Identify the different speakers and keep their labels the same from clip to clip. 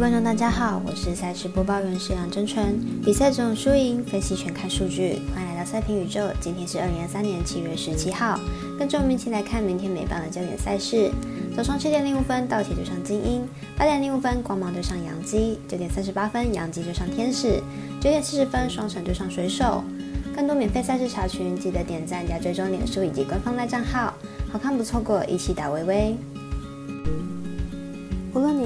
Speaker 1: 观众大家好，我是赛事播报员石杨真纯。比赛总输赢分析全看数据，欢迎来到赛评宇宙。今天是二零二三年七月十七号，跟着我们一起来看明天美棒的焦点赛事。早上七点零五分，道奇对上精英；八点零五分，光芒对上洋基；九点三十八分，洋基对上天使；九点四十分，双城对上水手。更多免费赛事查询，记得点赞加追踪脸书以及官方赖账号，好看不错过，一起打微微。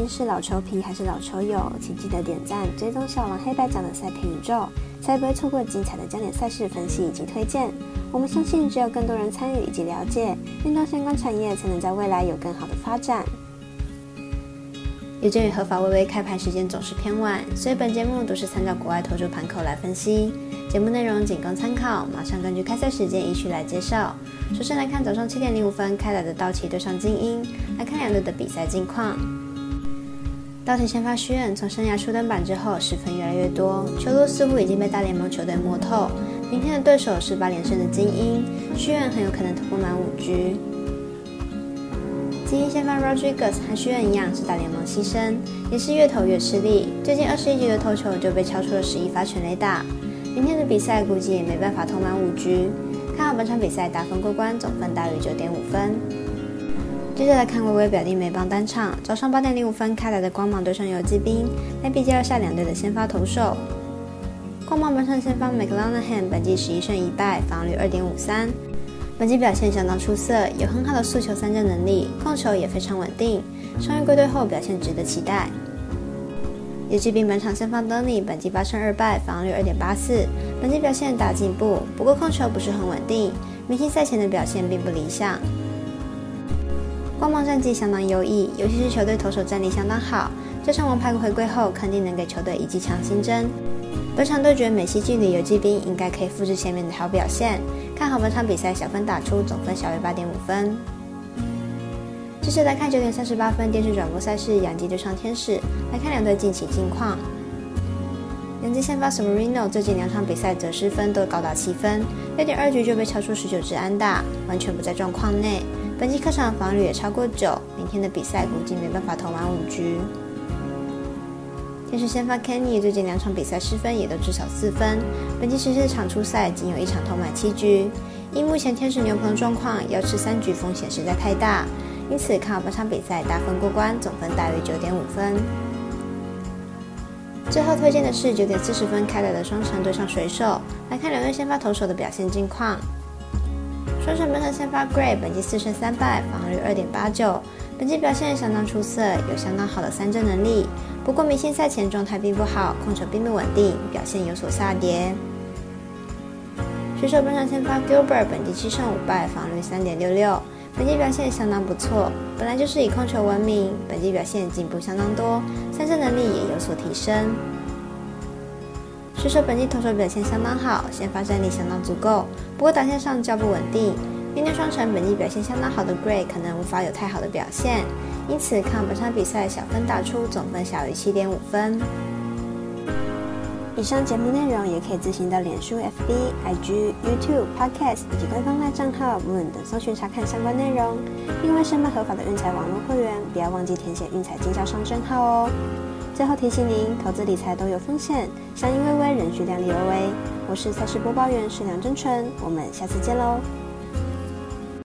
Speaker 1: 是老球皮还是老球友，请记得点赞、追踪小王黑白奖的赛评宇宙，才不会错过精彩的焦点赛事分析以及推荐。我们相信，只有更多人参与以及了解运动相关产业，才能在未来有更好的发展。有鉴于合法微微开盘时间总是偏晚，所以本节目都是参照国外投注盘口来分析，节目内容仅供参考。马上根据开赛时间依序来介绍。首先来看早上七点零五分开来的道奇对上精英，来看两队的比赛近况。道奇先发虚任从生涯初登板之后，失分越来越多，球路似乎已经被大联盟球队摸透。明天的对手是八连胜的精英，虚任很有可能突破满五局。精英先发 Rodriguez 和虚任一样是大联盟牺牲，也是越投越吃力。最近二十一局的投球就被敲出了十一发全垒打。明天的比赛估计也没办法投满五局。看好本场比赛打分过关，总分大于九点五分。接着来看微微表弟美邦单场，早上八点零五分开来的光芒对上游击兵，来比较一下两队的先发投手。光芒本场先发 McLanahan 本季十一胜一败，防率二点五三，本季表现相当出色，有很好的速球三振能力，控球也非常稳定。伤愈归队后表现值得期待。游击兵本场先发 Donny 本季八胜二败，防率二点八四，本季表现大进步，不过控球不是很稳定，明星赛前的表现并不理想。光芒战绩相当优异，尤其是球队投手战力相当好。这场王牌回归后，肯定能给球队一剂强心针。本场对决美西距离游击兵应该可以复制前面的好表现。看好本场比赛小分打出，总分小于八点五分。接着来看九点三十八分电视转播赛事，养鸡对上天使。来看两队近期近况。养鸡先发 Severino 最近两场比赛得失分都高达七分，六点二局就被敲出十九支安打，完全不在状况内。本季客场防率也超过九，明天的比赛估计没办法投满五局。天使先发 Kenny 最近两场比赛失分也都至少四分，本季十四场出赛仅有一场投满七局。因目前天使牛棚的状况，要吃三局风险实在太大，因此看好本场比赛大分过关，总分大于九点五分。最后推荐的是九点四十分开来的双城对上水手，来看两队先发投手的表现近况。双城本场先发 Gray，本季四胜三败，防御率二点八九，本季表现相当出色，有相当好的三振能力。不过明星赛前状态并不好，控球并不稳定，表现有所下跌。水手本场先发 Gilbert，本季七胜五败，防御率三点六六，本季表现相当不错。本来就是以控球闻名，本季表现进步相当多，三振能力也有所提升。水手本季投手表现相当好，先发战力相当足够，不过打线上较不稳定。面对双城本季表现相当好的 Gray，可能无法有太好的表现，因此看本场比赛小分打出，总分小于七点五分。以上节目内容也可以自行到脸书、FB、IG、YouTube、Podcast 以及官方赖账号 Moon 等搜寻查看相关内容。另外，申办合法的运彩网络会员，不要忘记填写运彩经销商证号哦。最后提醒您，投资理财都有风险，相依微微，仍需量力而为。我是赛事播报员石梁真纯，我们下次见喽。